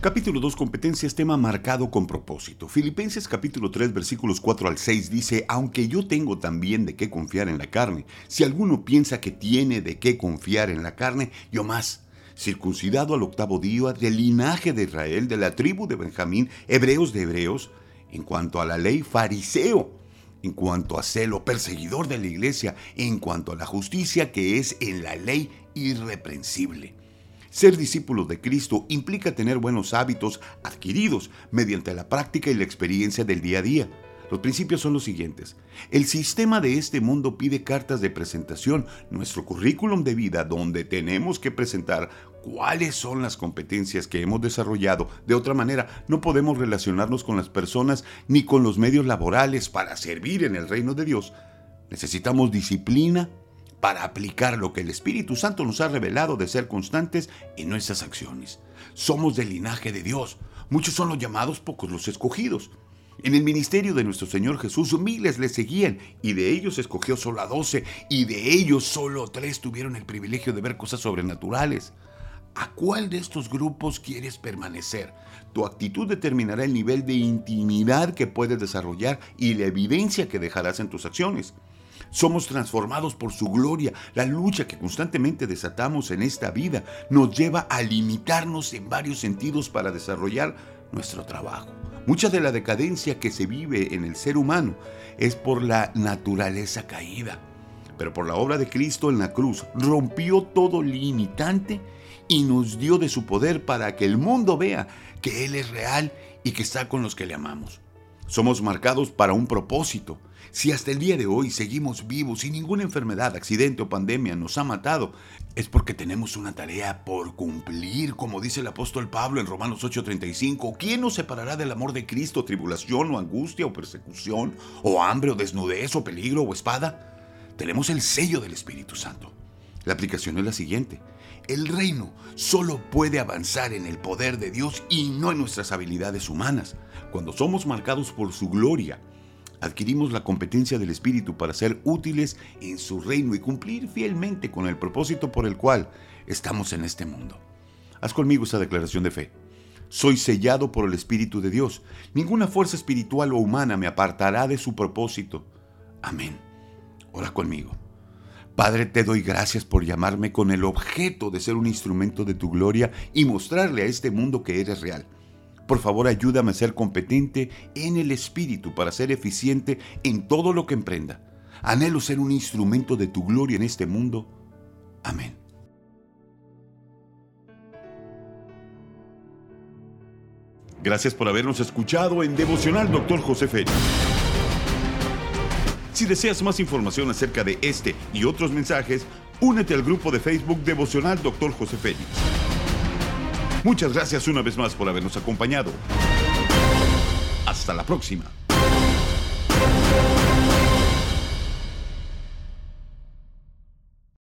Capítulo 2, competencias, tema marcado con propósito. Filipenses capítulo 3, versículos 4 al 6 dice, aunque yo tengo también de qué confiar en la carne, si alguno piensa que tiene de qué confiar en la carne, yo más, circuncidado al octavo día, del linaje de Israel, de la tribu de Benjamín, hebreos de hebreos, en cuanto a la ley, fariseo, en cuanto a celo, perseguidor de la iglesia, en cuanto a la justicia que es en la ley irreprensible. Ser discípulo de Cristo implica tener buenos hábitos adquiridos mediante la práctica y la experiencia del día a día. Los principios son los siguientes. El sistema de este mundo pide cartas de presentación, nuestro currículum de vida, donde tenemos que presentar cuáles son las competencias que hemos desarrollado. De otra manera, no podemos relacionarnos con las personas ni con los medios laborales para servir en el reino de Dios. Necesitamos disciplina, para aplicar lo que el Espíritu Santo nos ha revelado de ser constantes en nuestras acciones. Somos del linaje de Dios. Muchos son los llamados, pocos los escogidos. En el ministerio de nuestro Señor Jesús miles le seguían y de ellos escogió solo a doce y de ellos solo tres tuvieron el privilegio de ver cosas sobrenaturales. ¿A cuál de estos grupos quieres permanecer? Tu actitud determinará el nivel de intimidad que puedes desarrollar y la evidencia que dejarás en tus acciones. Somos transformados por su gloria. La lucha que constantemente desatamos en esta vida nos lleva a limitarnos en varios sentidos para desarrollar nuestro trabajo. Mucha de la decadencia que se vive en el ser humano es por la naturaleza caída. Pero por la obra de Cristo en la cruz rompió todo limitante y nos dio de su poder para que el mundo vea que Él es real y que está con los que le amamos. Somos marcados para un propósito. Si hasta el día de hoy seguimos vivos y ninguna enfermedad, accidente o pandemia nos ha matado, es porque tenemos una tarea por cumplir, como dice el apóstol Pablo en Romanos 8:35. ¿Quién nos separará del amor de Cristo? ¿Tribulación o angustia o persecución o hambre o desnudez o peligro o espada? Tenemos el sello del Espíritu Santo. La aplicación es la siguiente. El reino solo puede avanzar en el poder de Dios y no en nuestras habilidades humanas. Cuando somos marcados por su gloria, adquirimos la competencia del Espíritu para ser útiles en su reino y cumplir fielmente con el propósito por el cual estamos en este mundo. Haz conmigo esta declaración de fe. Soy sellado por el Espíritu de Dios. Ninguna fuerza espiritual o humana me apartará de su propósito. Amén. Ora conmigo. Padre, te doy gracias por llamarme con el objeto de ser un instrumento de tu gloria y mostrarle a este mundo que eres real. Por favor, ayúdame a ser competente en el Espíritu para ser eficiente en todo lo que emprenda. Anhelo ser un instrumento de tu gloria en este mundo. Amén. Gracias por habernos escuchado en Devocional Dr. José Félix. Si deseas más información acerca de este y otros mensajes, únete al grupo de Facebook Devocional Dr. José Félix. Muchas gracias una vez más por habernos acompañado. Hasta la próxima.